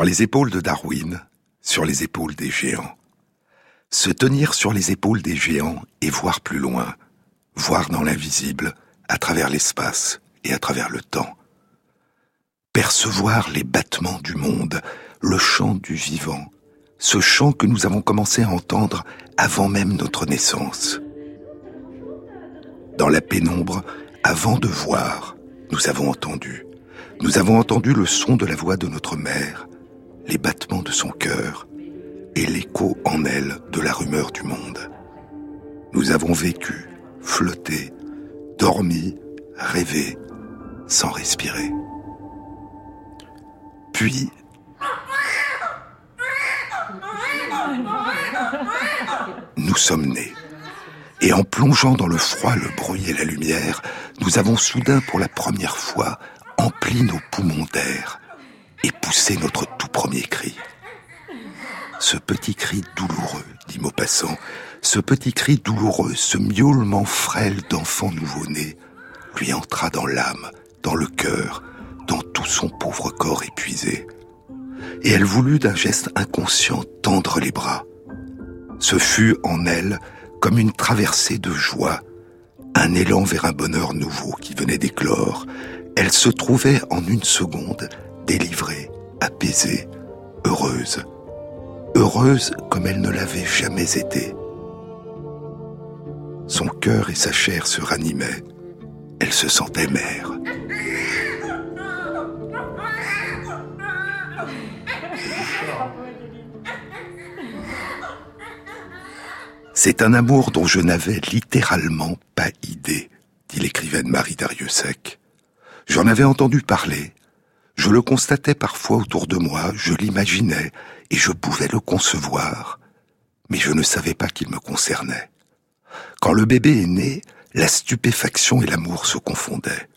Sur les épaules de Darwin, sur les épaules des géants. Se tenir sur les épaules des géants et voir plus loin, voir dans l'invisible, à travers l'espace et à travers le temps. Percevoir les battements du monde, le chant du vivant, ce chant que nous avons commencé à entendre avant même notre naissance. Dans la pénombre, avant de voir, nous avons entendu. Nous avons entendu le son de la voix de notre mère, les battements de son cœur et l'écho en elle de la rumeur du monde. Nous avons vécu, flotté, dormi, rêvé, sans respirer. Puis, nous sommes nés. Et en plongeant dans le froid, le bruit et la lumière, nous avons soudain pour la première fois empli nos poumons d'air et poussé notre tout premier cri. Ce petit cri douloureux, dit Maupassant, ce petit cri douloureux, ce miaulement frêle d'enfant nouveau-né, lui entra dans l'âme, dans le cœur, dans tout son pauvre corps épuisé. Et elle voulut d'un geste inconscient tendre les bras. Ce fut en elle comme une traversée de joie, un élan vers un bonheur nouveau qui venait d'éclore, elle se trouvait en une seconde délivrée, apaisée, heureuse. Heureuse comme elle ne l'avait jamais été. Son cœur et sa chair se ranimaient. Elle se sentait mère. C'est un amour dont je n'avais littéralement pas idée, dit l'écrivaine Marie Dariussec. J'en avais entendu parler. Je le constatais parfois autour de moi, je l'imaginais, et je pouvais le concevoir, mais je ne savais pas qu'il me concernait. Quand le bébé est né, la stupéfaction et l'amour se confondaient.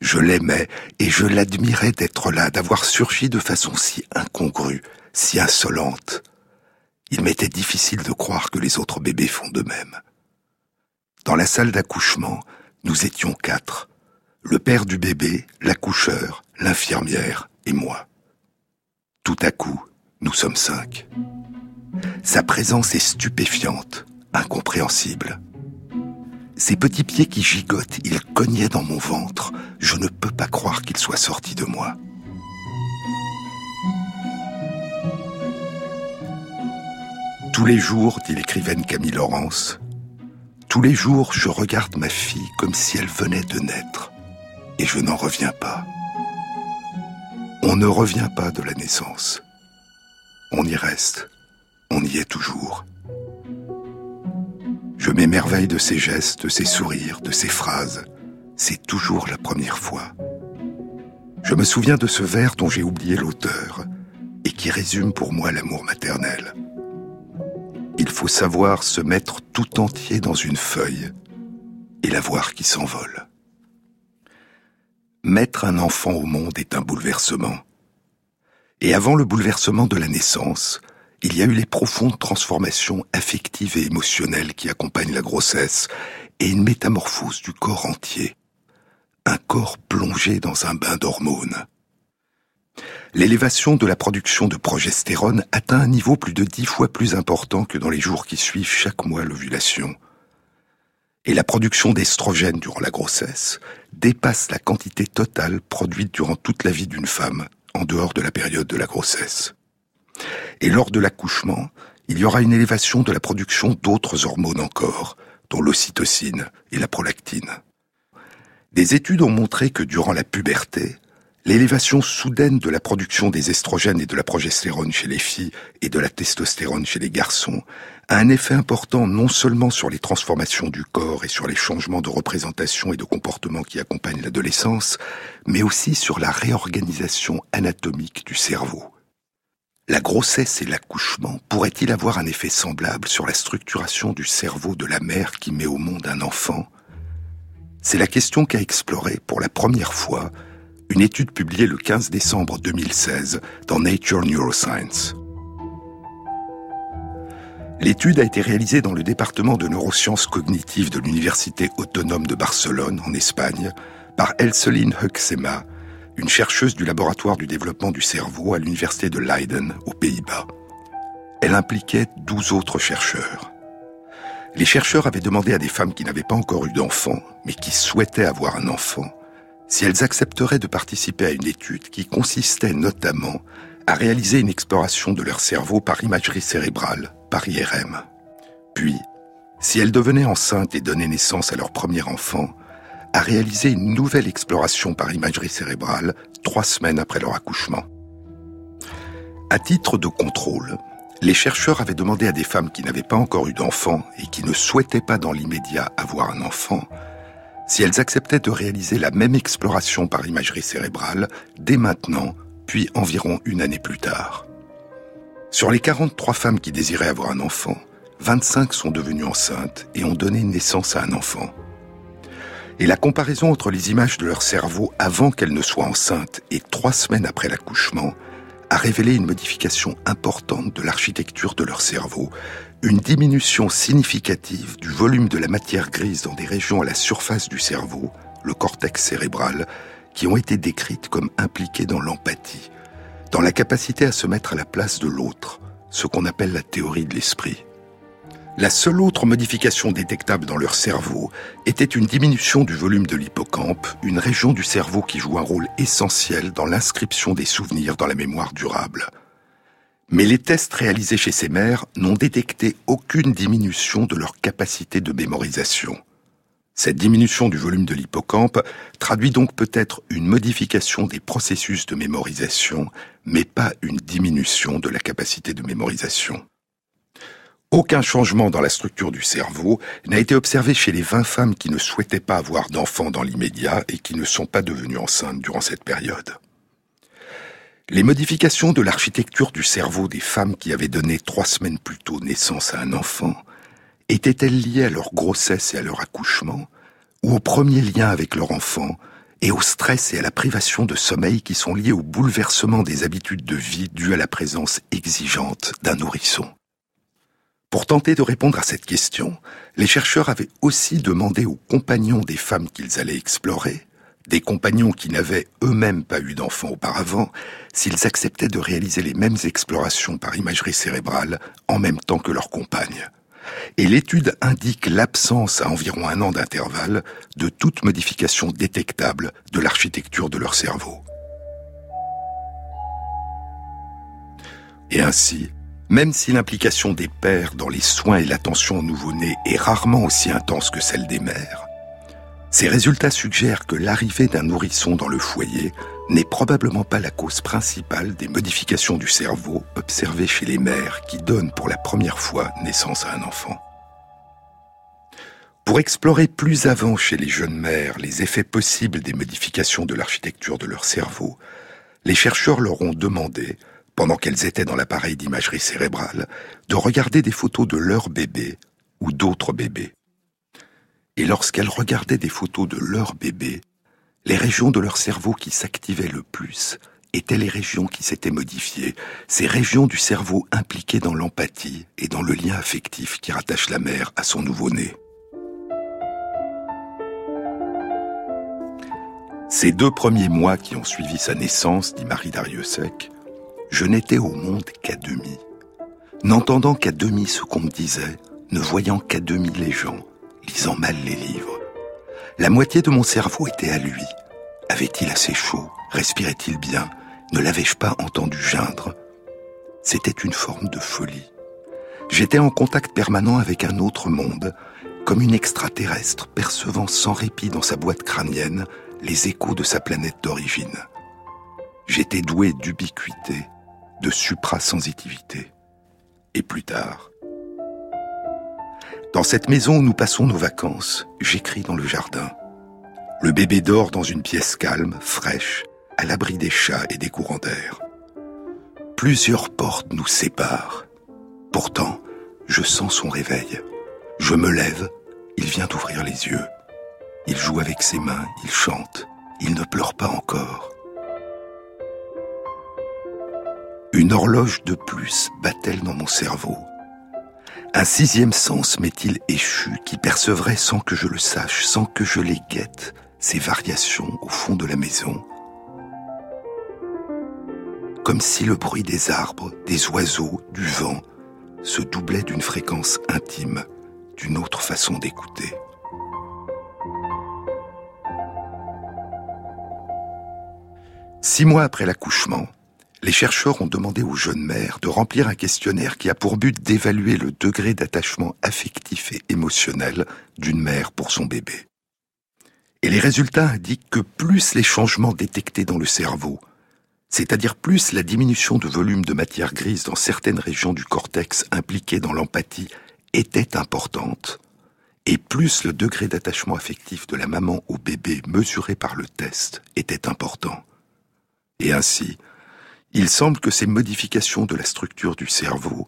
Je l'aimais et je l'admirais d'être là, d'avoir surgi de façon si incongrue, si insolente. Il m'était difficile de croire que les autres bébés font de même. Dans la salle d'accouchement, nous étions quatre le père du bébé, l'accoucheur, l'infirmière et moi. Tout à coup, nous sommes cinq. Sa présence est stupéfiante, incompréhensible. Ses petits pieds qui gigotent, ils cognaient dans mon ventre. Je ne peux pas croire qu'il soit sorti de moi. Tous les jours, dit l'écrivaine Camille Laurence, tous les jours je regarde ma fille comme si elle venait de naître et je n'en reviens pas. On ne revient pas de la naissance. On y reste. On y est toujours. Je m'émerveille de ses gestes, de ses sourires, de ses phrases. C'est toujours la première fois. Je me souviens de ce vers dont j'ai oublié l'auteur et qui résume pour moi l'amour maternel. Il faut savoir se mettre tout entier dans une feuille et la voir qui s'envole. Mettre un enfant au monde est un bouleversement. Et avant le bouleversement de la naissance, il y a eu les profondes transformations affectives et émotionnelles qui accompagnent la grossesse et une métamorphose du corps entier. Un corps plongé dans un bain d'hormones. L'élévation de la production de progestérone atteint un niveau plus de dix fois plus important que dans les jours qui suivent chaque mois l'ovulation et la production d'estrogène durant la grossesse dépasse la quantité totale produite durant toute la vie d'une femme, en dehors de la période de la grossesse. Et lors de l'accouchement, il y aura une élévation de la production d'autres hormones encore, dont l'ocytocine et la prolactine. Des études ont montré que durant la puberté, l'élévation soudaine de la production des estrogènes et de la progestérone chez les filles et de la testostérone chez les garçons a un effet important non seulement sur les transformations du corps et sur les changements de représentation et de comportement qui accompagnent l'adolescence, mais aussi sur la réorganisation anatomique du cerveau. La grossesse et l'accouchement pourraient-ils avoir un effet semblable sur la structuration du cerveau de la mère qui met au monde un enfant? C'est la question qu'a explorée pour la première fois une étude publiée le 15 décembre 2016 dans Nature Neuroscience. L'étude a été réalisée dans le département de neurosciences cognitives de l'Université autonome de Barcelone, en Espagne, par Elseline Huxema, une chercheuse du laboratoire du développement du cerveau à l'université de Leiden, aux Pays-Bas. Elle impliquait 12 autres chercheurs. Les chercheurs avaient demandé à des femmes qui n'avaient pas encore eu d'enfant, mais qui souhaitaient avoir un enfant, si elles accepteraient de participer à une étude qui consistait notamment à réaliser une exploration de leur cerveau par imagerie cérébrale, par IRM. Puis, si elles devenaient enceintes et donnaient naissance à leur premier enfant, à réaliser une nouvelle exploration par imagerie cérébrale trois semaines après leur accouchement. À titre de contrôle, les chercheurs avaient demandé à des femmes qui n'avaient pas encore eu d'enfant et qui ne souhaitaient pas dans l'immédiat avoir un enfant, si elles acceptaient de réaliser la même exploration par imagerie cérébrale dès maintenant puis environ une année plus tard. Sur les 43 femmes qui désiraient avoir un enfant, 25 sont devenues enceintes et ont donné naissance à un enfant. Et la comparaison entre les images de leur cerveau avant qu'elles ne soient enceintes et trois semaines après l'accouchement a révélé une modification importante de l'architecture de leur cerveau, une diminution significative du volume de la matière grise dans des régions à la surface du cerveau, le cortex cérébral, qui ont été décrites comme impliquées dans l'empathie, dans la capacité à se mettre à la place de l'autre, ce qu'on appelle la théorie de l'esprit. La seule autre modification détectable dans leur cerveau était une diminution du volume de l'hippocampe, une région du cerveau qui joue un rôle essentiel dans l'inscription des souvenirs dans la mémoire durable. Mais les tests réalisés chez ces mères n'ont détecté aucune diminution de leur capacité de mémorisation. Cette diminution du volume de l'hippocampe traduit donc peut-être une modification des processus de mémorisation, mais pas une diminution de la capacité de mémorisation. Aucun changement dans la structure du cerveau n'a été observé chez les 20 femmes qui ne souhaitaient pas avoir d'enfants dans l'immédiat et qui ne sont pas devenues enceintes durant cette période. Les modifications de l'architecture du cerveau des femmes qui avaient donné trois semaines plus tôt naissance à un enfant étaient-elles liées à leur grossesse et à leur accouchement, ou au premier lien avec leur enfant, et au stress et à la privation de sommeil qui sont liés au bouleversement des habitudes de vie dues à la présence exigeante d'un nourrisson? Pour tenter de répondre à cette question, les chercheurs avaient aussi demandé aux compagnons des femmes qu'ils allaient explorer, des compagnons qui n'avaient eux-mêmes pas eu d'enfants auparavant, s'ils acceptaient de réaliser les mêmes explorations par imagerie cérébrale en même temps que leurs compagnes et l'étude indique l'absence à environ un an d'intervalle de toute modification détectable de l'architecture de leur cerveau. Et ainsi, même si l'implication des pères dans les soins et l'attention aux nouveau-nés est rarement aussi intense que celle des mères, ces résultats suggèrent que l'arrivée d'un nourrisson dans le foyer n'est probablement pas la cause principale des modifications du cerveau observées chez les mères qui donnent pour la première fois naissance à un enfant. Pour explorer plus avant chez les jeunes mères les effets possibles des modifications de l'architecture de leur cerveau, les chercheurs leur ont demandé, pendant qu'elles étaient dans l'appareil d'imagerie cérébrale, de regarder des photos de leur bébé ou d'autres bébés. Et lorsqu'elles regardaient des photos de leur bébé, les régions de leur cerveau qui s'activaient le plus étaient les régions qui s'étaient modifiées, ces régions du cerveau impliquées dans l'empathie et dans le lien affectif qui rattache la mère à son nouveau-né. Ces deux premiers mois qui ont suivi sa naissance, dit Marie Dariussec, je n'étais au monde qu'à demi. N'entendant qu'à demi ce qu'on me disait, ne voyant qu'à demi les gens, lisant mal les livres. La moitié de mon cerveau était à lui. Avait-il assez chaud? Respirait-il bien? Ne l'avais-je pas entendu geindre? C'était une forme de folie. J'étais en contact permanent avec un autre monde, comme une extraterrestre percevant sans répit dans sa boîte crânienne les échos de sa planète d'origine. J'étais doué d'ubiquité, de suprasensitivité. Et plus tard, dans cette maison où nous passons nos vacances, j'écris dans le jardin. Le bébé dort dans une pièce calme, fraîche, à l'abri des chats et des courants d'air. Plusieurs portes nous séparent. Pourtant, je sens son réveil. Je me lève, il vient d'ouvrir les yeux. Il joue avec ses mains, il chante, il ne pleure pas encore. Une horloge de plus bat-elle dans mon cerveau. Un sixième sens m'est-il échu qui percevrait sans que je le sache, sans que je les guette, ces variations au fond de la maison? Comme si le bruit des arbres, des oiseaux, du vent se doublait d'une fréquence intime, d'une autre façon d'écouter. Six mois après l'accouchement, les chercheurs ont demandé aux jeunes mères de remplir un questionnaire qui a pour but d'évaluer le degré d'attachement affectif et émotionnel d'une mère pour son bébé. Et les résultats indiquent que plus les changements détectés dans le cerveau, c'est-à-dire plus la diminution de volume de matière grise dans certaines régions du cortex impliquées dans l'empathie était importante, et plus le degré d'attachement affectif de la maman au bébé mesuré par le test était important. Et ainsi, il semble que ces modifications de la structure du cerveau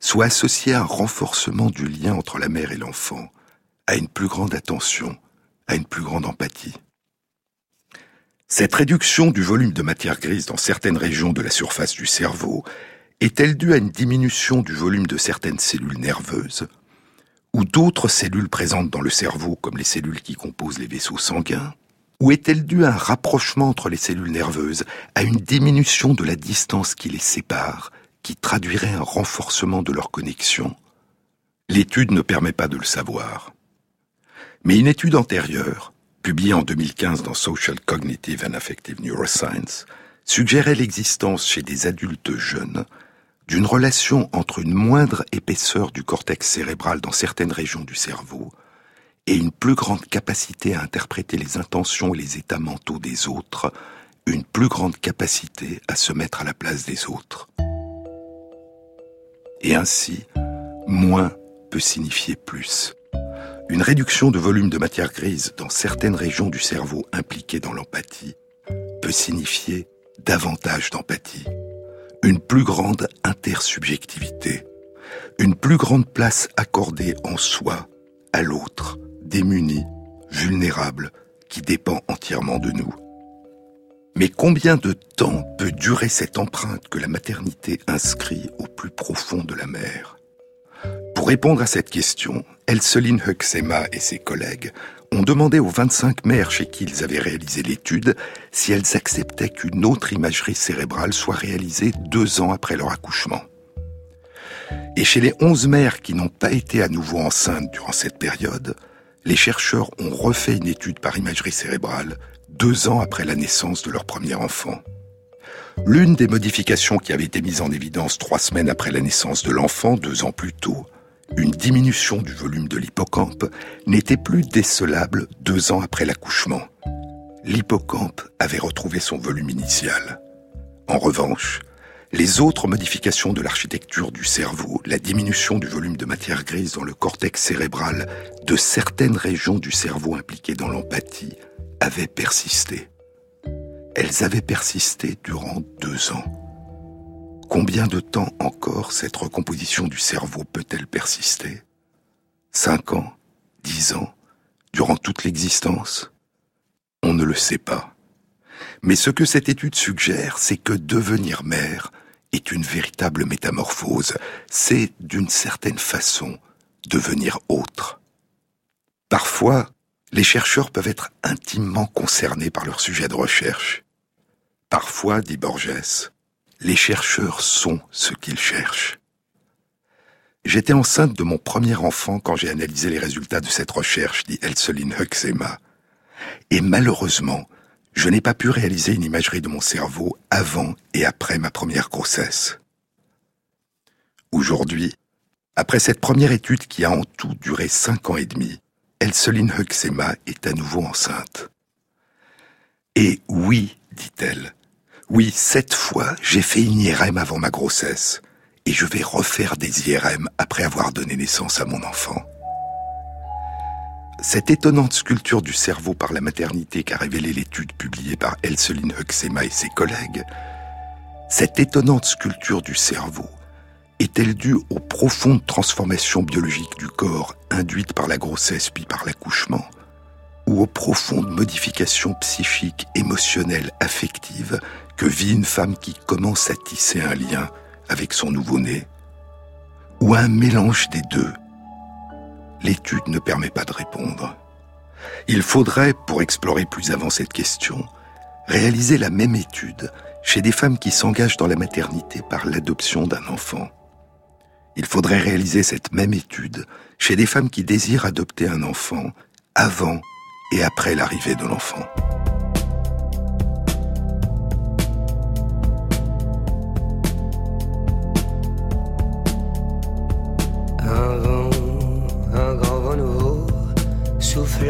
soient associées à un renforcement du lien entre la mère et l'enfant, à une plus grande attention, à une plus grande empathie. Cette réduction du volume de matière grise dans certaines régions de la surface du cerveau est-elle due à une diminution du volume de certaines cellules nerveuses ou d'autres cellules présentes dans le cerveau comme les cellules qui composent les vaisseaux sanguins? Ou est-elle due à un rapprochement entre les cellules nerveuses, à une diminution de la distance qui les sépare, qui traduirait un renforcement de leur connexion? L'étude ne permet pas de le savoir. Mais une étude antérieure, publiée en 2015 dans Social Cognitive and Affective Neuroscience, suggérait l'existence chez des adultes jeunes d'une relation entre une moindre épaisseur du cortex cérébral dans certaines régions du cerveau et une plus grande capacité à interpréter les intentions et les états mentaux des autres, une plus grande capacité à se mettre à la place des autres. Et ainsi, moins peut signifier plus. Une réduction de volume de matière grise dans certaines régions du cerveau impliquées dans l'empathie peut signifier davantage d'empathie, une plus grande intersubjectivité, une plus grande place accordée en soi à l'autre, démunis, vulnérables, qui dépend entièrement de nous. Mais combien de temps peut durer cette empreinte que la maternité inscrit au plus profond de la mère? Pour répondre à cette question, Elseline Huxema et ses collègues ont demandé aux 25 mères chez qui ils avaient réalisé l'étude si elles acceptaient qu'une autre imagerie cérébrale soit réalisée deux ans après leur accouchement. Et chez les 11 mères qui n'ont pas été à nouveau enceintes durant cette période, les chercheurs ont refait une étude par imagerie cérébrale deux ans après la naissance de leur premier enfant. L'une des modifications qui avait été mise en évidence trois semaines après la naissance de l'enfant, deux ans plus tôt, une diminution du volume de l'hippocampe, n'était plus décelable deux ans après l'accouchement. L'hippocampe avait retrouvé son volume initial. En revanche, les autres modifications de l'architecture du cerveau, la diminution du volume de matière grise dans le cortex cérébral de certaines régions du cerveau impliquées dans l'empathie, avaient persisté. Elles avaient persisté durant deux ans. Combien de temps encore cette recomposition du cerveau peut-elle persister? Cinq ans? Dix ans? Durant toute l'existence? On ne le sait pas. Mais ce que cette étude suggère, c'est que devenir mère est une véritable métamorphose. C'est, d'une certaine façon, devenir autre. Parfois, les chercheurs peuvent être intimement concernés par leur sujet de recherche. Parfois, dit Borges, les chercheurs sont ce qu'ils cherchent. J'étais enceinte de mon premier enfant quand j'ai analysé les résultats de cette recherche, dit Elseline Huxema. Et malheureusement, je n'ai pas pu réaliser une imagerie de mon cerveau avant et après ma première grossesse. Aujourd'hui, après cette première étude qui a en tout duré cinq ans et demi, Elseline Huxema est à nouveau enceinte. Et oui, dit-elle, oui, cette fois, j'ai fait une IRM avant ma grossesse, et je vais refaire des IRM après avoir donné naissance à mon enfant. Cette étonnante sculpture du cerveau par la maternité qu'a révélée l'étude publiée par Elseline Huxema et ses collègues, cette étonnante sculpture du cerveau est-elle due aux profondes transformations biologiques du corps induites par la grossesse puis par l'accouchement, ou aux profondes modifications psychiques, émotionnelles, affectives que vit une femme qui commence à tisser un lien avec son nouveau-né, ou un mélange des deux l'étude ne permet pas de répondre. Il faudrait, pour explorer plus avant cette question, réaliser la même étude chez des femmes qui s'engagent dans la maternité par l'adoption d'un enfant. Il faudrait réaliser cette même étude chez des femmes qui désirent adopter un enfant avant et après l'arrivée de l'enfant.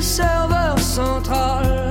serveur central.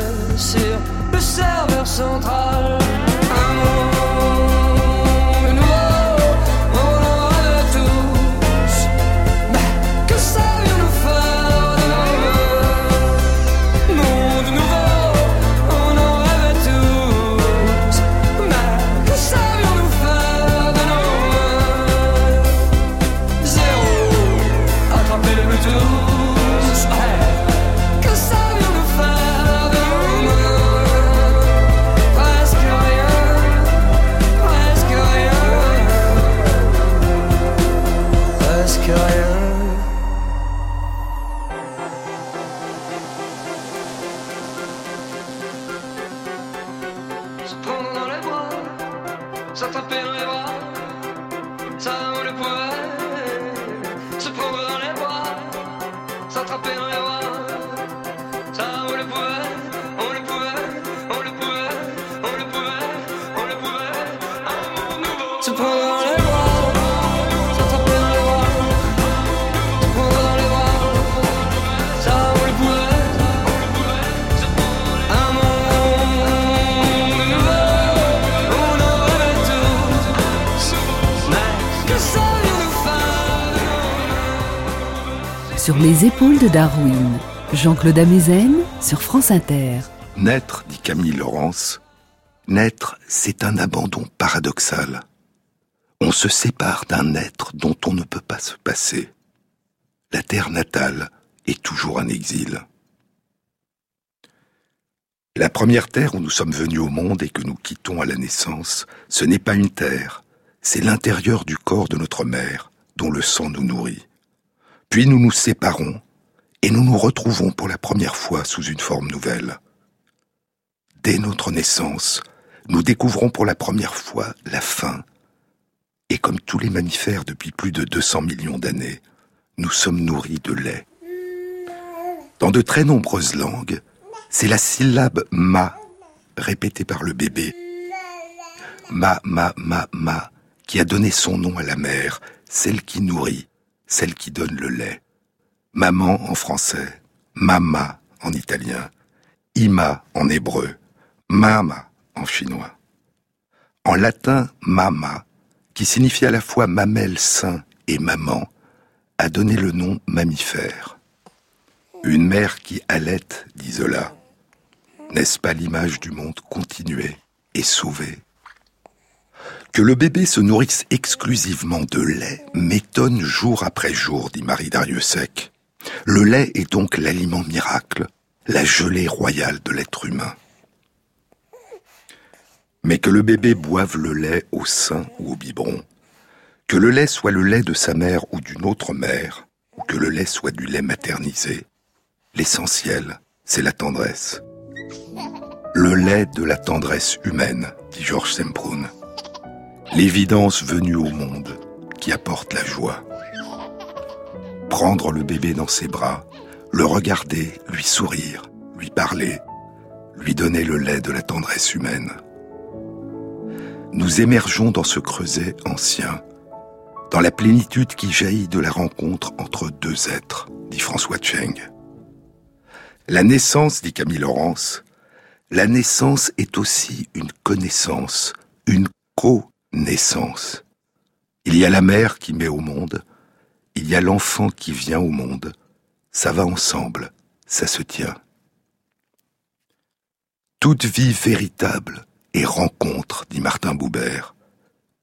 sur le serveur central. Les épaules de Darwin. Jean-Claude Amezen sur France Inter. Naître, dit Camille Laurence, naître, c'est un abandon paradoxal. On se sépare d'un être dont on ne peut pas se passer. La terre natale est toujours un exil. La première terre où nous sommes venus au monde et que nous quittons à la naissance, ce n'est pas une terre, c'est l'intérieur du corps de notre mère, dont le sang nous nourrit. Puis nous nous séparons et nous nous retrouvons pour la première fois sous une forme nouvelle. Dès notre naissance, nous découvrons pour la première fois la faim. Et comme tous les mammifères depuis plus de 200 millions d'années, nous sommes nourris de lait. Dans de très nombreuses langues, c'est la syllabe ma répétée par le bébé. Ma, ma, ma, ma, qui a donné son nom à la mère, celle qui nourrit, celle qui donne le lait. Maman en français, mama en italien, ima en hébreu, mama en chinois. En latin, mama, qui signifie à la fois mamelle sain et maman, a donné le nom mammifère. Une mère qui allait, dit Zola. N'est-ce pas l'image du monde continué et sauvé Que le bébé se nourrisse exclusivement de lait m'étonne jour après jour, dit Marie Dariussec. Le lait est donc l'aliment miracle, la gelée royale de l'être humain. Mais que le bébé boive le lait au sein ou au biberon, que le lait soit le lait de sa mère ou d'une autre mère, ou que le lait soit du lait maternisé, l'essentiel, c'est la tendresse. Le lait de la tendresse humaine, dit Georges Semprun. L'évidence venue au monde qui apporte la joie. Prendre le bébé dans ses bras, le regarder, lui sourire, lui parler, lui donner le lait de la tendresse humaine. Nous émergeons dans ce creuset ancien, dans la plénitude qui jaillit de la rencontre entre deux êtres, dit François Cheng. La naissance, dit Camille Laurence, la naissance est aussi une connaissance, une co-naissance. Il y a la mère qui met au monde, il y a l'enfant qui vient au monde, ça va ensemble, ça se tient. Toute vie véritable est rencontre, dit Martin Boubert.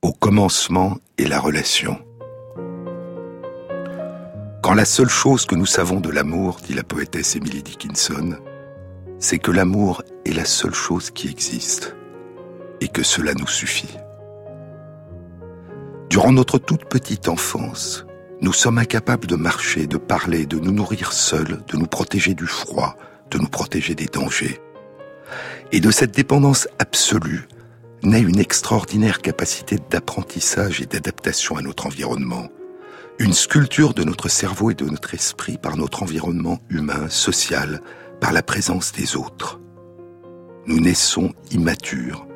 Au commencement est la relation. Quand la seule chose que nous savons de l'amour, dit la poétesse Emily Dickinson, c'est que l'amour est la seule chose qui existe et que cela nous suffit. Durant notre toute petite enfance, nous sommes incapables de marcher, de parler, de nous nourrir seuls, de nous protéger du froid, de nous protéger des dangers. Et de cette dépendance absolue naît une extraordinaire capacité d'apprentissage et d'adaptation à notre environnement, une sculpture de notre cerveau et de notre esprit par notre environnement humain, social, par la présence des autres. Nous naissons immatures,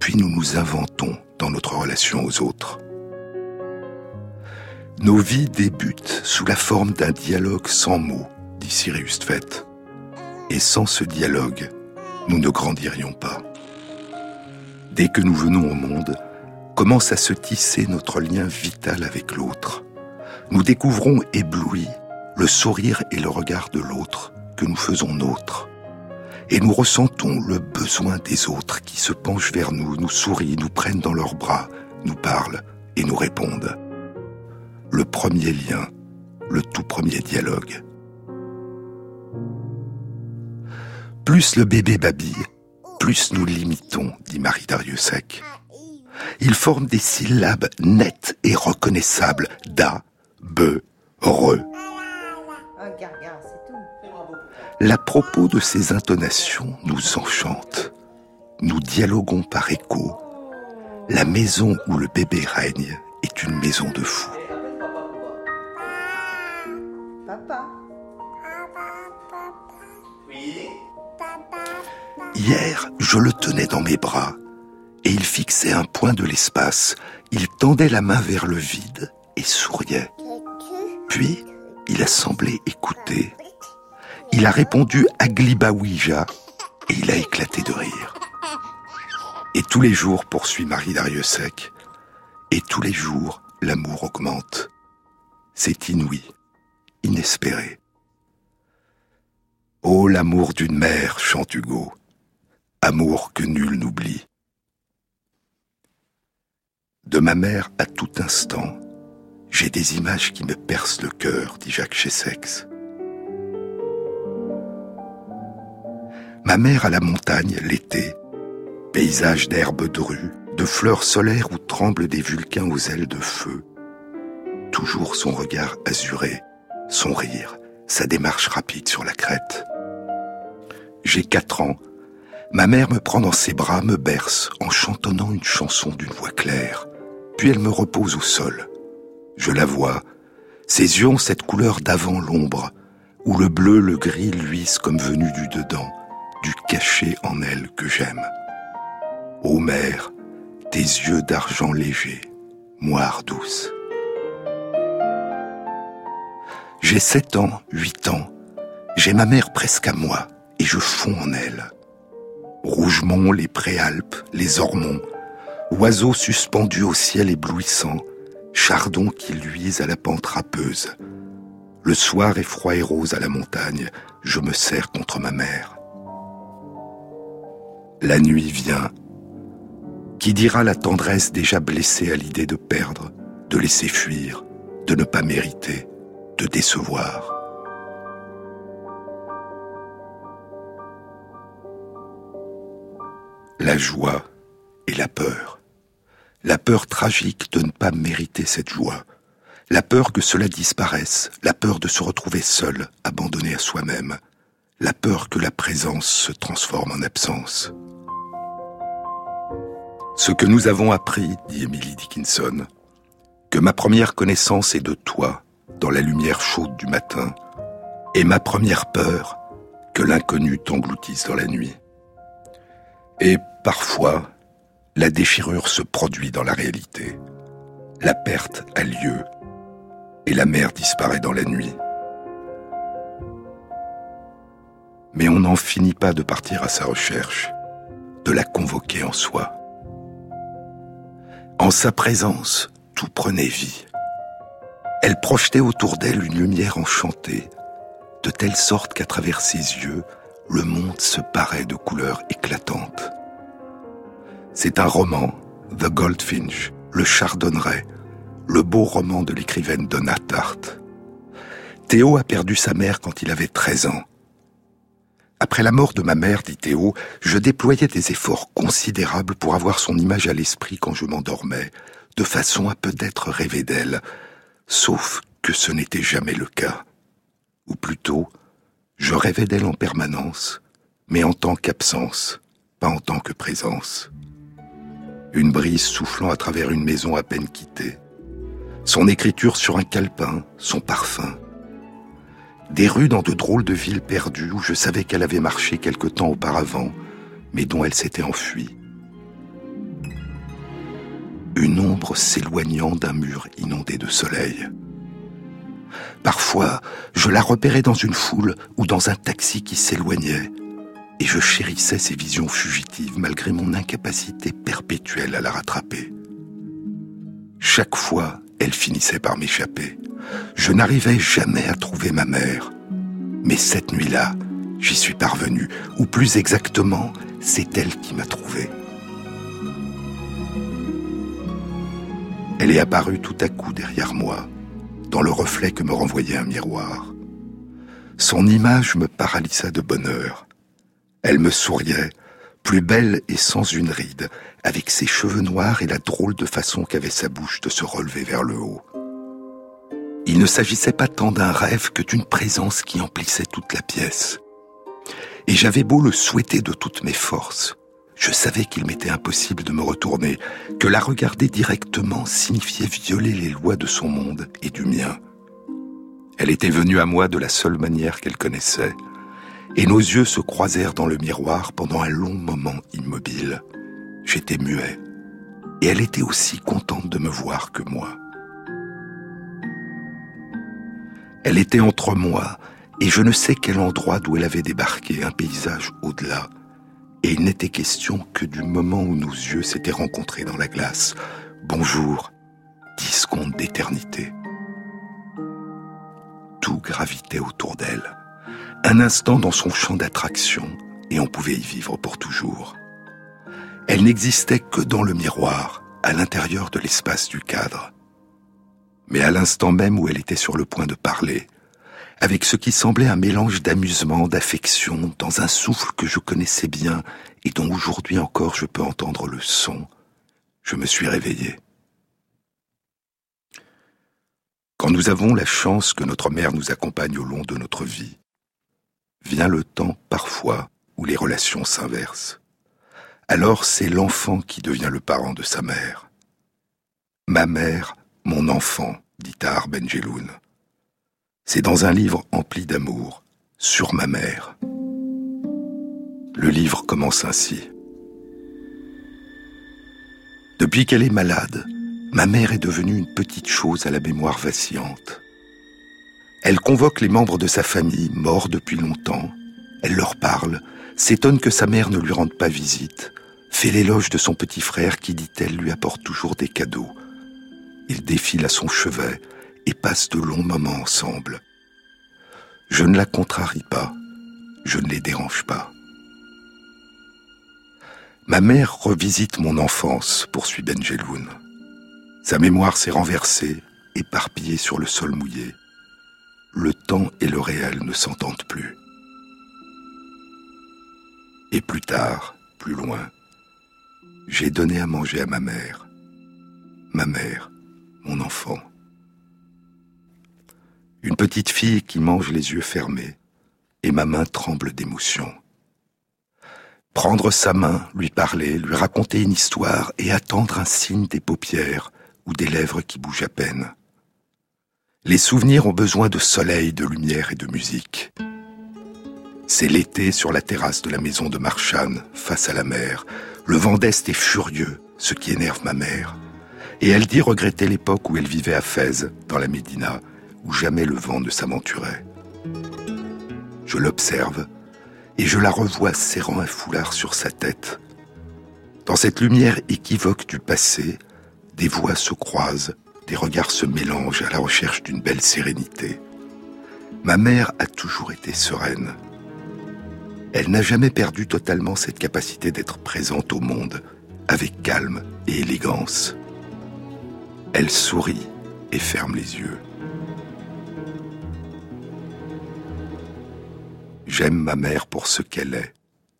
puis nous nous inventons dans notre relation aux autres. Nos vies débutent sous la forme d'un dialogue sans mots, dit Sirius Tvet. Et sans ce dialogue, nous ne grandirions pas. Dès que nous venons au monde, commence à se tisser notre lien vital avec l'autre. Nous découvrons éblouis le sourire et le regard de l'autre que nous faisons nôtre. Et nous ressentons le besoin des autres qui se penchent vers nous, nous sourient, nous prennent dans leurs bras, nous parlent et nous répondent le premier lien, le tout premier dialogue. Plus le bébé babille, plus nous l'imitons, dit Marie Dariussec. Il forme des syllabes nettes et reconnaissables da, be, re. La propos de ces intonations nous enchante. Nous dialoguons par écho. La maison où le bébé règne est une maison de fous. Hier, je le tenais dans mes bras, et il fixait un point de l'espace. Il tendait la main vers le vide et souriait. Puis, il a semblé écouter. Il a répondu Aglibawija et il a éclaté de rire. Et tous les jours, poursuit Marie Dariussec, et tous les jours, l'amour augmente. C'est inouï, inespéré. Oh l'amour d'une mère, chante Hugo amour que nul n'oublie. De ma mère à tout instant, j'ai des images qui me percent le cœur, dit Jacques Chessex. Ma mère à la montagne, l'été, paysage d'herbes drues, de fleurs solaires où tremblent des vulcains aux ailes de feu. Toujours son regard azuré, son rire, sa démarche rapide sur la crête. J'ai quatre ans, Ma mère me prend dans ses bras, me berce en chantonnant une chanson d'une voix claire. Puis elle me repose au sol. Je la vois. Ses yeux ont cette couleur d'avant l'ombre, où le bleu, le gris luisent comme venu du dedans, du cachet en elle que j'aime. Ô mère, tes yeux d'argent léger, moire douce. J'ai sept ans, huit ans, j'ai ma mère presque à moi, et je fonds en elle. Rougemont, les préalpes, les ormonts, oiseaux suspendus au ciel éblouissant, chardons qui luisent à la pente râpeuse. Le soir est froid et rose à la montagne, je me serre contre ma mère. La nuit vient, Qui dira la tendresse déjà blessée à l'idée de perdre, de laisser fuir, de ne pas mériter, de décevoir La joie et la peur. La peur tragique de ne pas mériter cette joie. La peur que cela disparaisse, la peur de se retrouver seul, abandonné à soi-même, la peur que la présence se transforme en absence. Ce que nous avons appris, dit Emily Dickinson, que ma première connaissance est de toi, dans la lumière chaude du matin, et ma première peur, que l'inconnu t'engloutisse dans la nuit. Et parfois, la déchirure se produit dans la réalité. La perte a lieu, et la mer disparaît dans la nuit. Mais on n'en finit pas de partir à sa recherche, de la convoquer en soi. En sa présence, tout prenait vie. Elle projetait autour d'elle une lumière enchantée, de telle sorte qu'à travers ses yeux, le monde se parait de couleurs éclatantes. C'est un roman, The Goldfinch, le chardonneret, le beau roman de l'écrivaine Donna Tartt. Théo a perdu sa mère quand il avait 13 ans. Après la mort de ma mère, dit Théo, je déployais des efforts considérables pour avoir son image à l'esprit quand je m'endormais, de façon à peut-être rêver d'elle, sauf que ce n'était jamais le cas. Ou plutôt, je rêvais d'elle en permanence, mais en tant qu'absence, pas en tant que présence. Une brise soufflant à travers une maison à peine quittée. Son écriture sur un calepin, son parfum, des rues dans de drôles de villes perdues où je savais qu'elle avait marché quelque temps auparavant, mais dont elle s'était enfuie. Une ombre s'éloignant d'un mur inondé de soleil. Parfois, je la repérais dans une foule ou dans un taxi qui s'éloignait, et je chérissais ces visions fugitives malgré mon incapacité perpétuelle à la rattraper. Chaque fois, elle finissait par m'échapper. Je n'arrivais jamais à trouver ma mère. Mais cette nuit-là, j'y suis parvenu, ou plus exactement, c'est elle qui m'a trouvé. Elle est apparue tout à coup derrière moi, dans le reflet que me renvoyait un miroir. Son image me paralysa de bonheur. Elle me souriait, plus belle et sans une ride, avec ses cheveux noirs et la drôle de façon qu'avait sa bouche de se relever vers le haut. Il ne s'agissait pas tant d'un rêve que d'une présence qui emplissait toute la pièce. Et j'avais beau le souhaiter de toutes mes forces, je savais qu'il m'était impossible de me retourner, que la regarder directement signifiait violer les lois de son monde et du mien. Elle était venue à moi de la seule manière qu'elle connaissait, et nos yeux se croisèrent dans le miroir pendant un long moment immobile. J'étais muet, et elle était aussi contente de me voir que moi. Elle était entre moi et je ne sais quel endroit d'où elle avait débarqué, un paysage au-delà. Et il n'était question que du moment où nos yeux s'étaient rencontrés dans la glace. Bonjour, dix secondes d'éternité. Tout gravitait autour d'elle. Un instant dans son champ d'attraction, et on pouvait y vivre pour toujours. Elle n'existait que dans le miroir, à l'intérieur de l'espace du cadre mais à l'instant même où elle était sur le point de parler, avec ce qui semblait un mélange d'amusement, d'affection, dans un souffle que je connaissais bien et dont aujourd'hui encore je peux entendre le son, je me suis réveillé. Quand nous avons la chance que notre mère nous accompagne au long de notre vie, vient le temps parfois où les relations s'inversent. Alors c'est l'enfant qui devient le parent de sa mère. Ma mère mon enfant, dit Tahar Benjeloun. C'est dans un livre empli d'amour, sur ma mère. Le livre commence ainsi. Depuis qu'elle est malade, ma mère est devenue une petite chose à la mémoire vacillante. Elle convoque les membres de sa famille, morts depuis longtemps. Elle leur parle, s'étonne que sa mère ne lui rende pas visite, fait l'éloge de son petit frère qui, dit-elle, lui apporte toujours des cadeaux, ils défilent à son chevet et passent de longs moments ensemble. Je ne la contrarie pas, je ne les dérange pas. Ma mère revisite mon enfance, poursuit Benjeloun. Sa mémoire s'est renversée, éparpillée sur le sol mouillé. Le temps et le réel ne s'entendent plus. Et plus tard, plus loin, j'ai donné à manger à ma mère. Ma mère, mon enfant. Une petite fille qui mange les yeux fermés, et ma main tremble d'émotion. Prendre sa main, lui parler, lui raconter une histoire et attendre un signe des paupières ou des lèvres qui bougent à peine. Les souvenirs ont besoin de soleil, de lumière et de musique. C'est l'été sur la terrasse de la maison de Marchane, face à la mer. Le vent d'Est est furieux, ce qui énerve ma mère. Et elle dit regretter l'époque où elle vivait à Fès, dans la Médina, où jamais le vent ne s'aventurait. Je l'observe, et je la revois serrant un foulard sur sa tête. Dans cette lumière équivoque du passé, des voix se croisent, des regards se mélangent à la recherche d'une belle sérénité. Ma mère a toujours été sereine. Elle n'a jamais perdu totalement cette capacité d'être présente au monde, avec calme et élégance. Elle sourit et ferme les yeux. J'aime ma mère pour ce qu'elle est,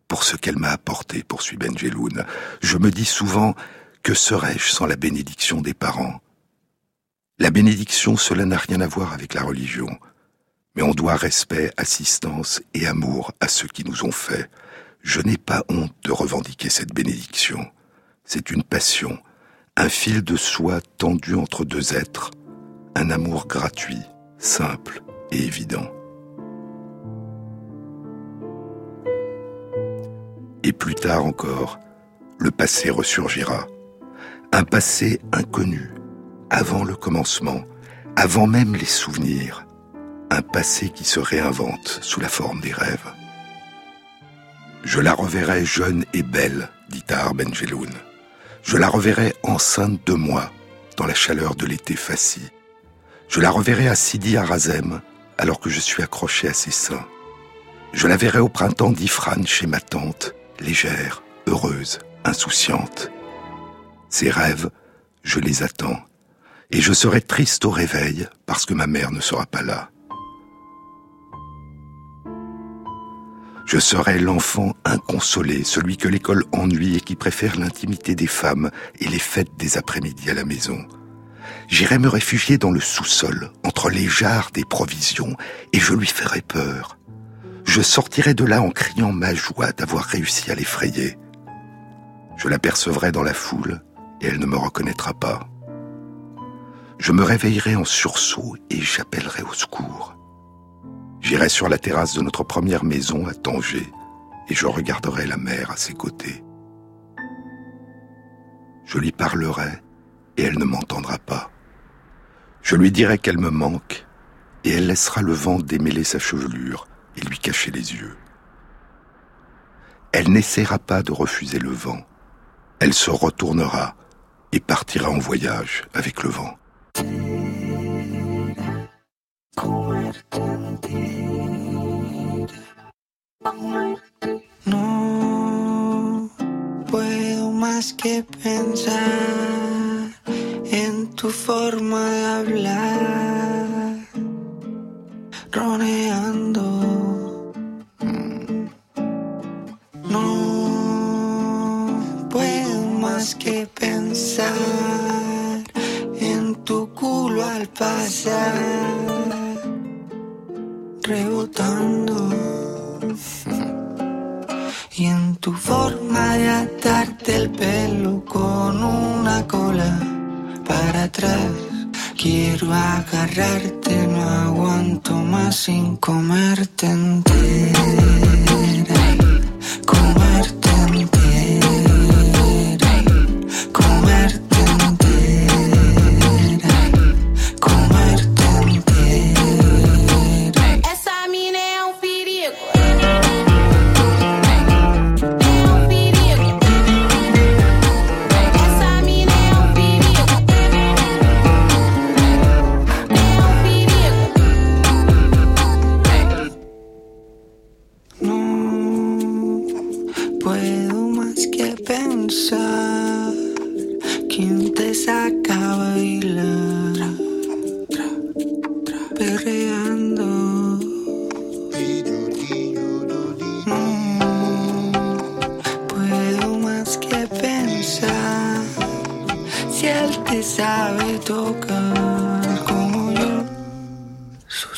pour ce qu'elle m'a apporté, poursuit Benjeloun. Je me dis souvent, que serais-je sans la bénédiction des parents? La bénédiction, cela n'a rien à voir avec la religion, mais on doit respect, assistance et amour à ceux qui nous ont fait. Je n'ai pas honte de revendiquer cette bénédiction. C'est une passion, un fil de soie tendu entre deux êtres, un amour gratuit, simple et évident. Et plus tard encore, le passé ressurgira. Un passé inconnu, avant le commencement, avant même les souvenirs, un passé qui se réinvente sous la forme des rêves. Je la reverrai jeune et belle, dit Tahar Benjeloun. Je la reverrai enceinte de moi, dans la chaleur de l'été fasci. Je la reverrai à Sidi Arazem, alors que je suis accroché à ses seins. Je la verrai au printemps d'Ifran chez ma tante, légère, heureuse, insouciante. Ces rêves, je les attends et je serai triste au réveil parce que ma mère ne sera pas là. Je serai l'enfant inconsolé, celui que l'école ennuie et qui préfère l'intimité des femmes et les fêtes des après-midi à la maison. J'irai me réfugier dans le sous-sol, entre les jarres des provisions, et je lui ferai peur. Je sortirai de là en criant ma joie d'avoir réussi à l'effrayer. Je l'apercevrai dans la foule, et elle ne me reconnaîtra pas. Je me réveillerai en sursaut et j'appellerai au secours. J'irai sur la terrasse de notre première maison à Tanger et je regarderai la mer à ses côtés. Je lui parlerai et elle ne m'entendra pas. Je lui dirai qu'elle me manque et elle laissera le vent démêler sa chevelure et lui cacher les yeux. Elle n'essaiera pas de refuser le vent. Elle se retournera et partira en voyage avec le vent. Puedo más que pensar en tu de hablar, pensar tu culo al pasar, rebotando. Y en tu forma de atarte el pelo con una cola para atrás. Quiero agarrarte, no aguanto más sin comerte entera.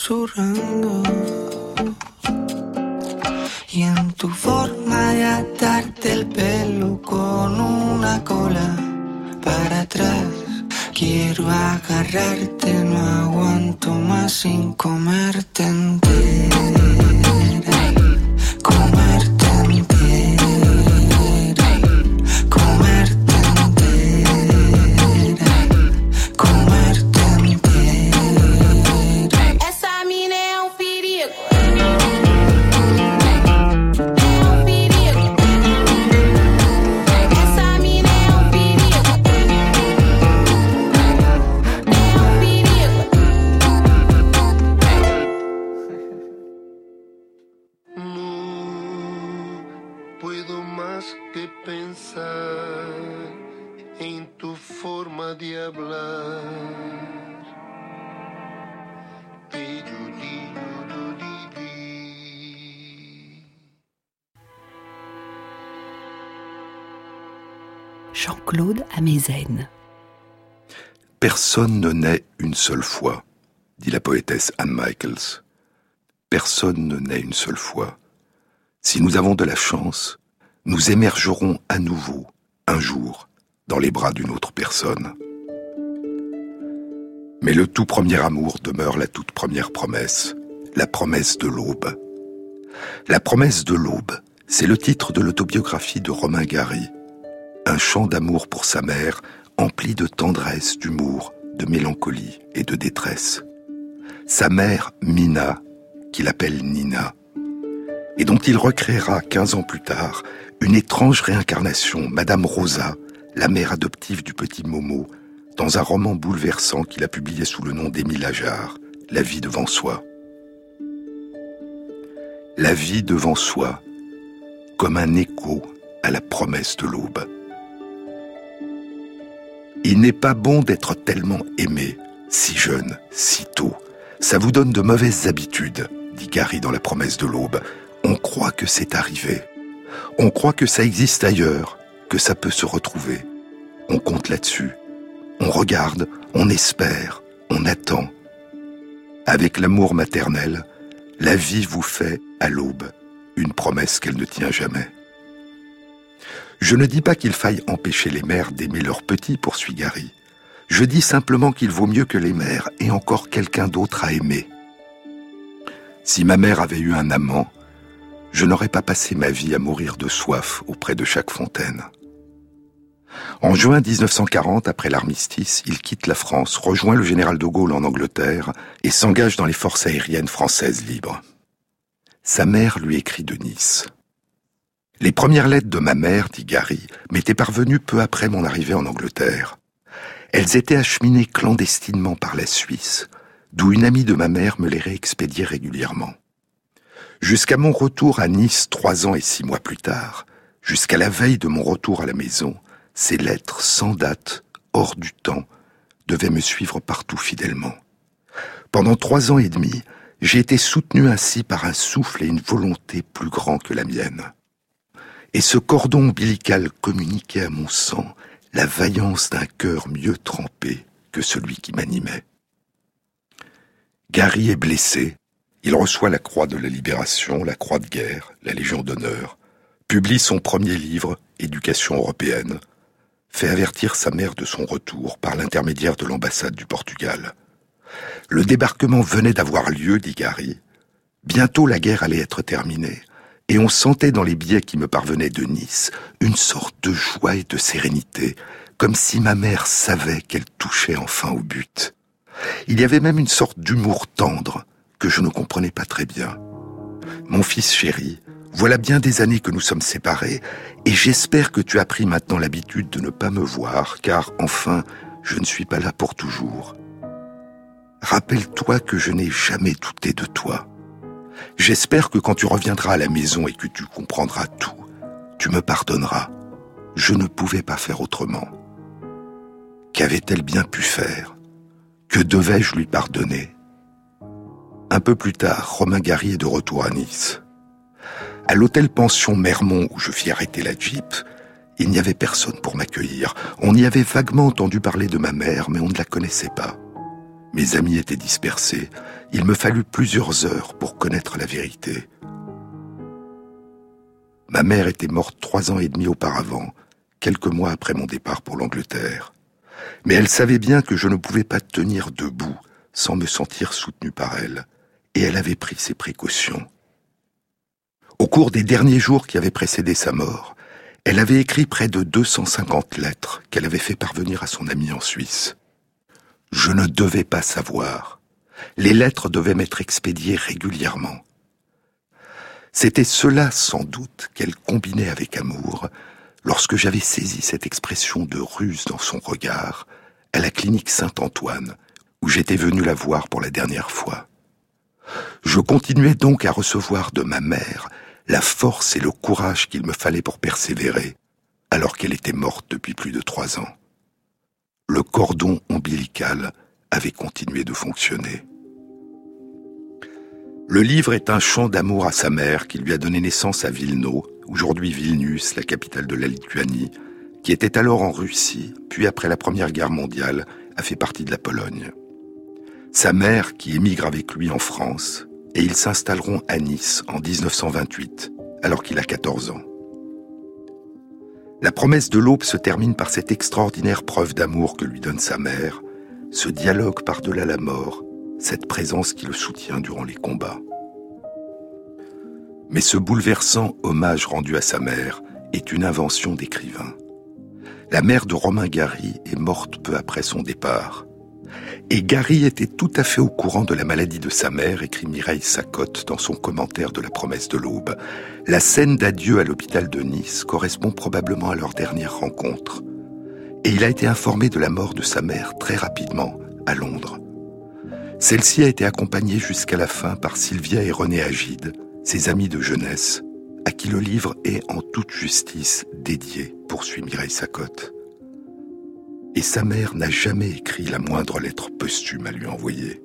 Y en tu forma de atarte el pelo con una cola para atrás. Quiero agarrarte, no aguanto más sin comerte entera. Personne ne naît une seule fois, dit la poétesse Anne Michaels. Personne ne naît une seule fois. Si nous avons de la chance, nous émergerons à nouveau, un jour, dans les bras d'une autre personne. Mais le tout premier amour demeure la toute première promesse, la promesse de l'aube. La promesse de l'aube, c'est le titre de l'autobiographie de Romain Gary, un chant d'amour pour sa mère, empli de tendresse, d'humour, de mélancolie et de détresse. Sa mère, Mina, qu'il appelle Nina, et dont il recréera quinze ans plus tard une étrange réincarnation, Madame Rosa, la mère adoptive du petit Momo, dans un roman bouleversant qu'il a publié sous le nom d'Émile Ajar, La vie devant soi. La vie devant soi, comme un écho à la promesse de l'aube. Il n'est pas bon d'être tellement aimé, si jeune, si tôt. Ça vous donne de mauvaises habitudes, dit Gary dans La promesse de l'aube. On croit que c'est arrivé. On croit que ça existe ailleurs, que ça peut se retrouver. On compte là-dessus. On regarde, on espère, on attend. Avec l'amour maternel, la vie vous fait, à l'aube, une promesse qu'elle ne tient jamais. Je ne dis pas qu'il faille empêcher les mères d'aimer leurs petits, poursuit Gary. Je dis simplement qu'il vaut mieux que les mères aient encore quelqu'un d'autre à aimer. Si ma mère avait eu un amant, je n'aurais pas passé ma vie à mourir de soif auprès de chaque fontaine. En juin 1940, après l'armistice, il quitte la France, rejoint le général de Gaulle en Angleterre et s'engage dans les forces aériennes françaises libres. Sa mère lui écrit de Nice. Les premières lettres de ma mère, dit Gary, m'étaient parvenues peu après mon arrivée en Angleterre. Elles étaient acheminées clandestinement par la Suisse, d'où une amie de ma mère me les réexpédiait régulièrement. Jusqu'à mon retour à Nice trois ans et six mois plus tard, jusqu'à la veille de mon retour à la maison, ces lettres sans date, hors du temps, devaient me suivre partout fidèlement. Pendant trois ans et demi, j'ai été soutenu ainsi par un souffle et une volonté plus grands que la mienne. Et ce cordon ombilical communiquait à mon sang la vaillance d'un cœur mieux trempé que celui qui m'animait. Gary est blessé, il reçoit la croix de la libération, la croix de guerre, la Légion d'honneur, publie son premier livre, Éducation européenne, fait avertir sa mère de son retour par l'intermédiaire de l'ambassade du Portugal. Le débarquement venait d'avoir lieu, dit Gary. Bientôt la guerre allait être terminée, et on sentait dans les billets qui me parvenaient de Nice une sorte de joie et de sérénité, comme si ma mère savait qu'elle touchait enfin au but. Il y avait même une sorte d'humour tendre que je ne comprenais pas très bien. Mon fils chéri, voilà bien des années que nous sommes séparés, et j'espère que tu as pris maintenant l'habitude de ne pas me voir, car enfin, je ne suis pas là pour toujours. Rappelle-toi que je n'ai jamais douté de toi. J'espère que quand tu reviendras à la maison et que tu comprendras tout, tu me pardonneras. Je ne pouvais pas faire autrement. Qu'avait-elle bien pu faire? Que devais-je lui pardonner? Un peu plus tard, Romain Gary est de retour à Nice. À l'hôtel pension Mermont où je fis arrêter la Jeep, il n'y avait personne pour m'accueillir. On y avait vaguement entendu parler de ma mère, mais on ne la connaissait pas. Mes amis étaient dispersés. Il me fallut plusieurs heures pour connaître la vérité. Ma mère était morte trois ans et demi auparavant, quelques mois après mon départ pour l'Angleterre. Mais elle savait bien que je ne pouvais pas tenir debout sans me sentir soutenu par elle, et elle avait pris ses précautions. Au cours des derniers jours qui avaient précédé sa mort, elle avait écrit près de 250 lettres qu'elle avait fait parvenir à son ami en Suisse. Je ne devais pas savoir. Les lettres devaient m'être expédiées régulièrement. C'était cela, sans doute, qu'elle combinait avec amour lorsque j'avais saisi cette expression de ruse dans son regard à la clinique Saint-Antoine, où j'étais venu la voir pour la dernière fois. Je continuais donc à recevoir de ma mère la force et le courage qu'il me fallait pour persévérer, alors qu'elle était morte depuis plus de trois ans. Le cordon ombilical avait continué de fonctionner. Le livre est un chant d'amour à sa mère qui lui a donné naissance à Vilno, aujourd'hui Vilnius, la capitale de la Lituanie, qui était alors en Russie, puis après la Première Guerre mondiale, a fait partie de la Pologne. Sa mère, qui émigre avec lui en France, et ils s'installeront à Nice en 1928, alors qu'il a 14 ans. La promesse de l'aube se termine par cette extraordinaire preuve d'amour que lui donne sa mère, ce dialogue par-delà la mort, cette présence qui le soutient durant les combats. Mais ce bouleversant hommage rendu à sa mère est une invention d'écrivain. La mère de Romain Gary est morte peu après son départ. Et Gary était tout à fait au courant de la maladie de sa mère, écrit Mireille Sacotte dans son commentaire de La promesse de l'aube. La scène d'adieu à l'hôpital de Nice correspond probablement à leur dernière rencontre. Et il a été informé de la mort de sa mère très rapidement, à Londres. Celle-ci a été accompagnée jusqu'à la fin par Sylvia et René Agide, ses amis de jeunesse, à qui le livre est en toute justice dédié, poursuit Mireille Sacotte et sa mère n'a jamais écrit la moindre lettre posthume à lui envoyer.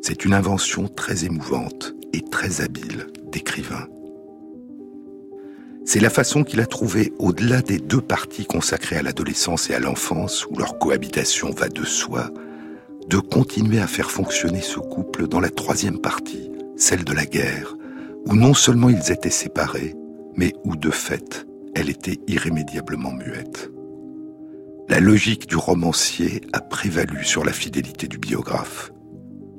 C'est une invention très émouvante et très habile d'écrivain. C'est la façon qu'il a trouvée, au-delà des deux parties consacrées à l'adolescence et à l'enfance, où leur cohabitation va de soi, de continuer à faire fonctionner ce couple dans la troisième partie, celle de la guerre, où non seulement ils étaient séparés, mais où de fait, elle était irrémédiablement muette. La logique du romancier a prévalu sur la fidélité du biographe.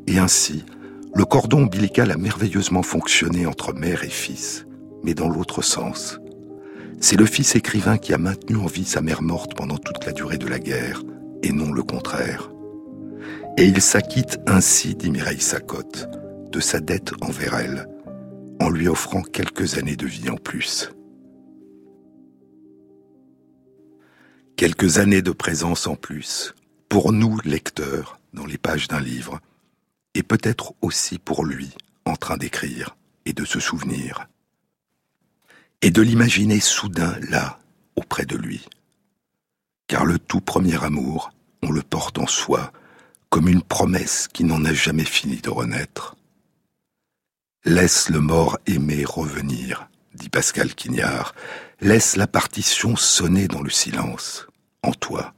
Et ainsi, le cordon ombilical a merveilleusement fonctionné entre mère et fils, mais dans l'autre sens. C'est le fils écrivain qui a maintenu en vie sa mère morte pendant toute la durée de la guerre, et non le contraire. Et il s'acquitte ainsi, dit Mireille Sacotte, de sa dette envers elle, en lui offrant quelques années de vie en plus. quelques années de présence en plus, pour nous lecteurs, dans les pages d'un livre, et peut-être aussi pour lui, en train d'écrire et de se souvenir, et de l'imaginer soudain là, auprès de lui. Car le tout premier amour, on le porte en soi, comme une promesse qui n'en a jamais fini de renaître. Laisse le mort aimé revenir, dit Pascal Quignard, laisse la partition sonner dans le silence, en toi.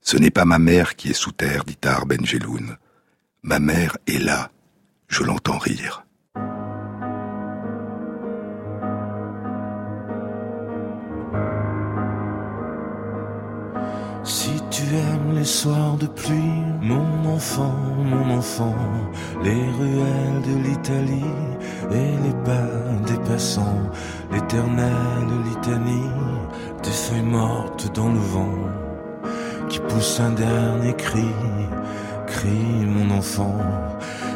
Ce n'est pas ma mère qui est sous terre, dit Tar Benjeloun. Ma mère est là, je l'entends rire. Les soirs de pluie, mon enfant, mon enfant, les ruelles de l'Italie et les pas des passants, l'éternelle litanie des feuilles mortes dans le vent qui poussent un dernier cri, cri mon enfant.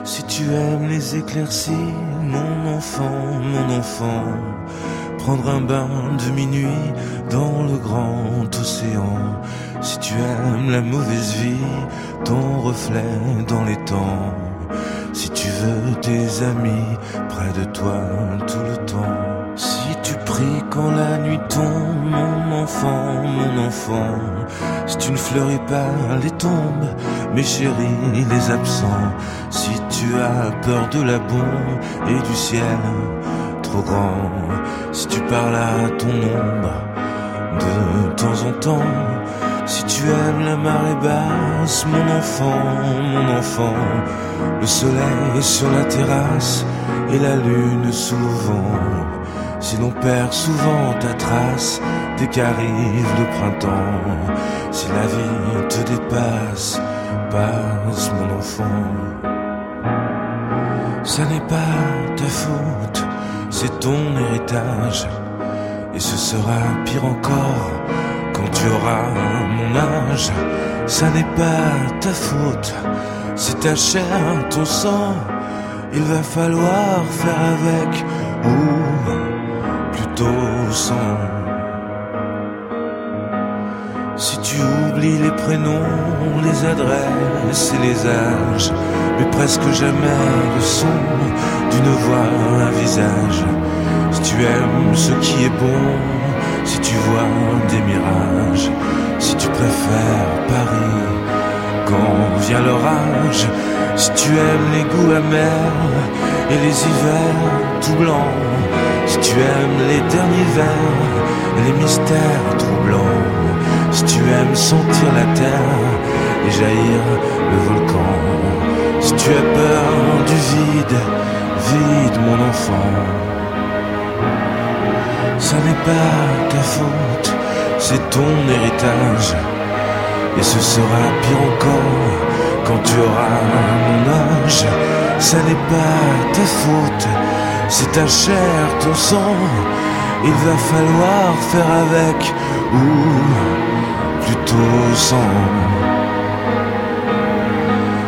Si tu aimes les éclaircies, mon enfant, mon enfant, prendre un bain de minuit dans le grand océan. Si tu aimes la mauvaise vie, ton reflet dans les temps. Si tu veux tes amis près de toi tout le temps. Si tu prie quand la nuit tombe, mon enfant, mon enfant. Si tu ne fleuris pas les tombes, mes chéris, les absents. Si tu as peur de la bombe et du ciel si tu parles à ton ombre de temps en temps. Si tu aimes la marée basse, mon enfant, mon enfant, le soleil sur la terrasse et la lune sous le vent. Si l'on perd souvent ta trace dès qu'arrive le printemps, si la vie te dépasse, passe mon enfant. Ça n'est pas ta faute, c'est ton héritage. Et ce sera pire encore quand tu auras mon âge. Ça n'est pas ta faute, c'est ta chair, ton sang. Il va falloir faire avec ou plutôt sans. Tu oublies les prénoms, les adresses et les âges, mais presque jamais le son d'une voix, un visage. Si tu aimes ce qui est bon, si tu vois des mirages, si tu préfères Paris quand vient l'orage, si tu aimes les goûts amers et les hivers tout blancs, si tu aimes les derniers vers et les mystères troublants, si tu aimes sentir la terre et jaillir le volcan, si tu as peur du vide, vide mon enfant. Ça n'est pas ta faute, c'est ton héritage. Et ce sera pire encore quand tu auras mon âge. Ça n'est pas ta faute, c'est ta chair, ton sang. Il va falloir faire avec ou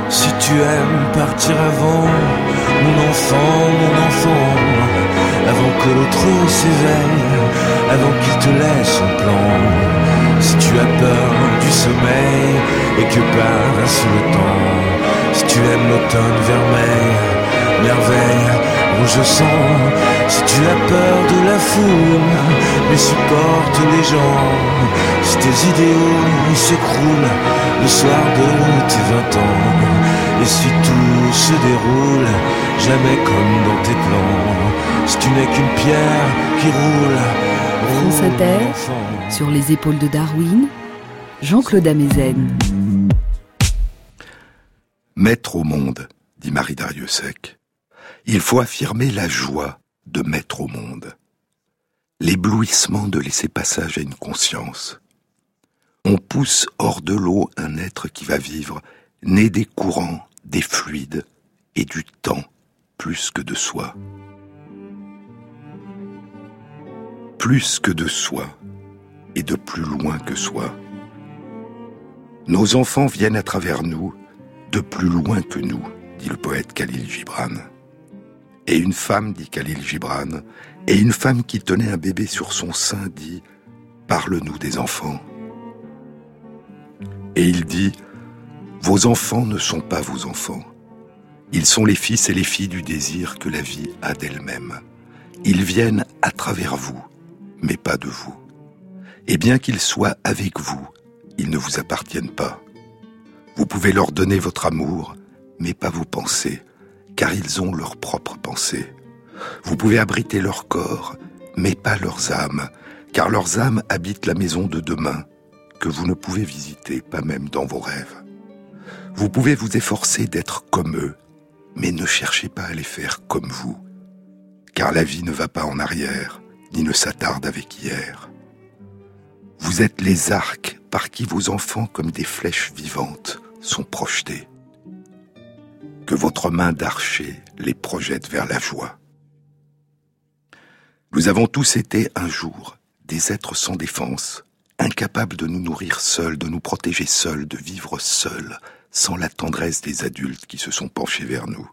Si tu aimes partir avant, mon enfant, mon enfant, avant que l'autre s'éveille, avant qu'il te laisse son plan. Si tu as peur du sommeil et que passe le temps, si tu aimes l'automne vermeil, merveille, rouge sang, si tu as peur de la foule, mais supporte les gens, si tes idéaux s'écroulent le soir de tes vingt ans, et si tout se déroule jamais comme dans tes plans, si tu n'es qu'une pierre qui roule. France Inter, sur les épaules de Darwin, Jean-Claude Amezen. Mettre au monde, dit Marie Dariussec. Il faut affirmer la joie de mettre au monde. L'éblouissement de laisser passage à une conscience. On pousse hors de l'eau un être qui va vivre, né des courants, des fluides et du temps plus que de soi. Plus que de soi et de plus loin que soi. Nos enfants viennent à travers nous de plus loin que nous, dit le poète Khalil Gibran. Et une femme, dit Khalil Gibran, et une femme qui tenait un bébé sur son sein dit Parle-nous des enfants. Et il dit Vos enfants ne sont pas vos enfants. Ils sont les fils et les filles du désir que la vie a d'elle-même. Ils viennent à travers vous, mais pas de vous. Et bien qu'ils soient avec vous, ils ne vous appartiennent pas. Vous pouvez leur donner votre amour, mais pas vos pensées, car ils ont leurs propres pensées. Vous pouvez abriter leur corps, mais pas leurs âmes, car leurs âmes habitent la maison de demain, que vous ne pouvez visiter, pas même dans vos rêves. Vous pouvez vous efforcer d'être comme eux, mais ne cherchez pas à les faire comme vous, car la vie ne va pas en arrière, ni ne s'attarde avec hier. Vous êtes les arcs par qui vos enfants, comme des flèches vivantes, sont projetés. Que votre main d'archer les projette vers la joie. Nous avons tous été un jour des êtres sans défense, incapables de nous nourrir seuls, de nous protéger seuls, de vivre seuls, sans la tendresse des adultes qui se sont penchés vers nous.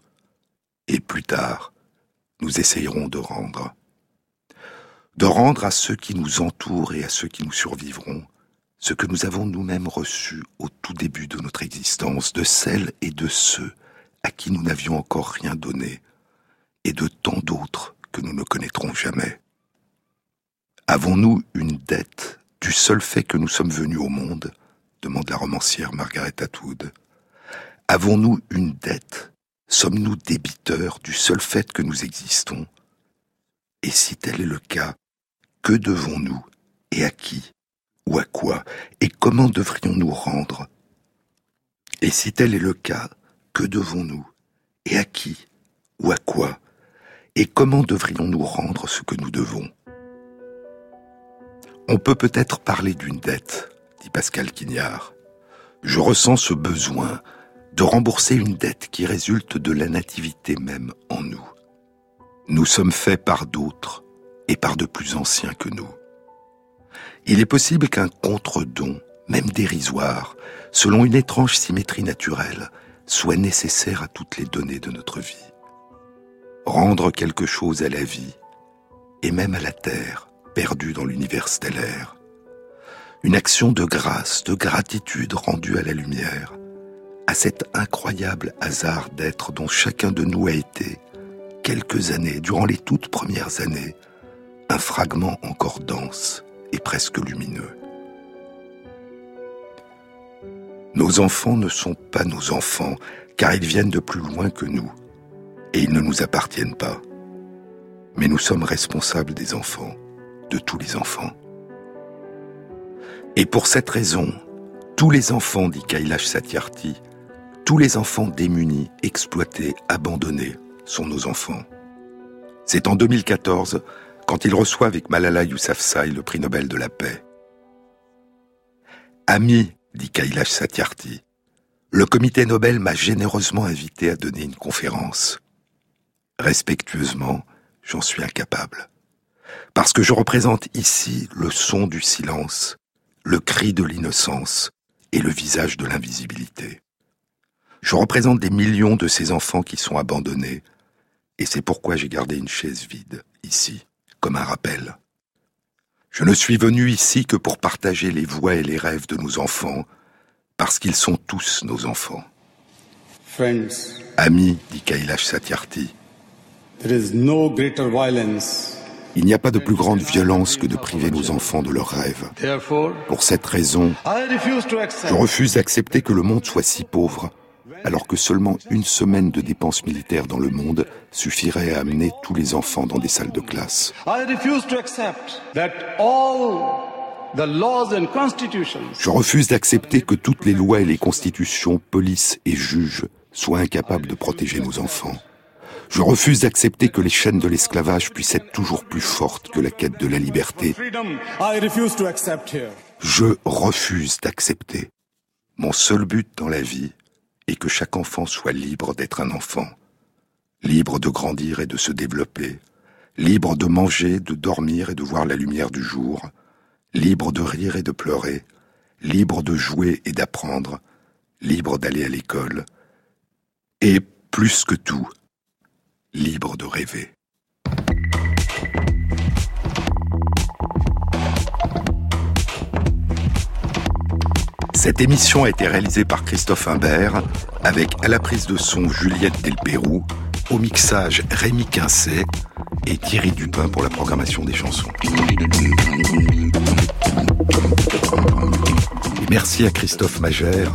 Et plus tard, nous essayerons de rendre. De rendre à ceux qui nous entourent et à ceux qui nous survivront ce que nous avons nous-mêmes reçu au tout début de notre existence, de celles et de ceux à qui nous n'avions encore rien donné, et de tant d'autres que nous ne connaîtrons jamais. Avons-nous une dette du seul fait que nous sommes venus au monde demande la romancière Margaret Atwood. Avons-nous une dette? Sommes-nous débiteurs du seul fait que nous existons? Et si tel est le cas, que devons-nous et à qui ou à quoi et comment devrions-nous rendre? Et si tel est le cas, que devons-nous? Et à qui? Ou à quoi? Et comment devrions-nous rendre ce que nous devons? On peut peut-être parler d'une dette, dit Pascal Quignard. Je ressens ce besoin de rembourser une dette qui résulte de la nativité même en nous. Nous sommes faits par d'autres et par de plus anciens que nous. Il est possible qu'un contre-don, même dérisoire, selon une étrange symétrie naturelle, soit nécessaire à toutes les données de notre vie. Rendre quelque chose à la vie, et même à la Terre, perdue dans l'univers stellaire. Une action de grâce, de gratitude rendue à la lumière, à cet incroyable hasard d'être dont chacun de nous a été, quelques années, durant les toutes premières années, un fragment encore dense et presque lumineux. Nos enfants ne sont pas nos enfants, car ils viennent de plus loin que nous, et ils ne nous appartiennent pas. Mais nous sommes responsables des enfants, de tous les enfants. Et pour cette raison, tous les enfants, dit Kailash Satyarthi, tous les enfants démunis, exploités, abandonnés, sont nos enfants. C'est en 2014 quand il reçoit avec Malala Yousafzai le prix Nobel de la paix. Ami, dit Kailash Satyarthi, le comité Nobel m'a généreusement invité à donner une conférence. Respectueusement, j'en suis incapable. Parce que je représente ici le son du silence, le cri de l'innocence et le visage de l'invisibilité. Je représente des millions de ces enfants qui sont abandonnés, et c'est pourquoi j'ai gardé une chaise vide, ici, comme un rappel. Je ne suis venu ici que pour partager les voix et les rêves de nos enfants, parce qu'ils sont tous nos enfants. Amis, dit Kailash Satyarthi, il n'y a pas de plus grande violence que de priver nos enfants de leurs rêves. Pour cette raison, je refuse d'accepter que le monde soit si pauvre, alors que seulement une semaine de dépenses militaires dans le monde suffirait à amener tous les enfants dans des salles de classe. Je refuse d'accepter que toutes les lois et les constitutions, polices et juges soient incapables de protéger nos enfants. Je refuse d'accepter que les chaînes de l'esclavage puissent être toujours plus fortes que la quête de la liberté. Je refuse d'accepter. Mon seul but dans la vie est que chaque enfant soit libre d'être un enfant, libre de grandir et de se développer, libre de manger, de dormir et de voir la lumière du jour, libre de rire et de pleurer, libre de jouer et d'apprendre, libre d'aller à l'école, et plus que tout, libre de rêver. Cette émission a été réalisée par Christophe Imbert, avec à la prise de son Juliette Delpérou, au mixage Rémi Quincet et Thierry Dupin pour la programmation des chansons. Merci à Christophe Magère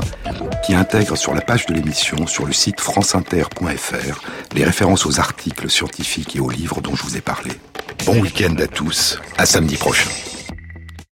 qui intègre sur la page de l'émission sur le site franceinter.fr les références aux articles scientifiques et aux livres dont je vous ai parlé. Bon week-end à tous, à samedi prochain.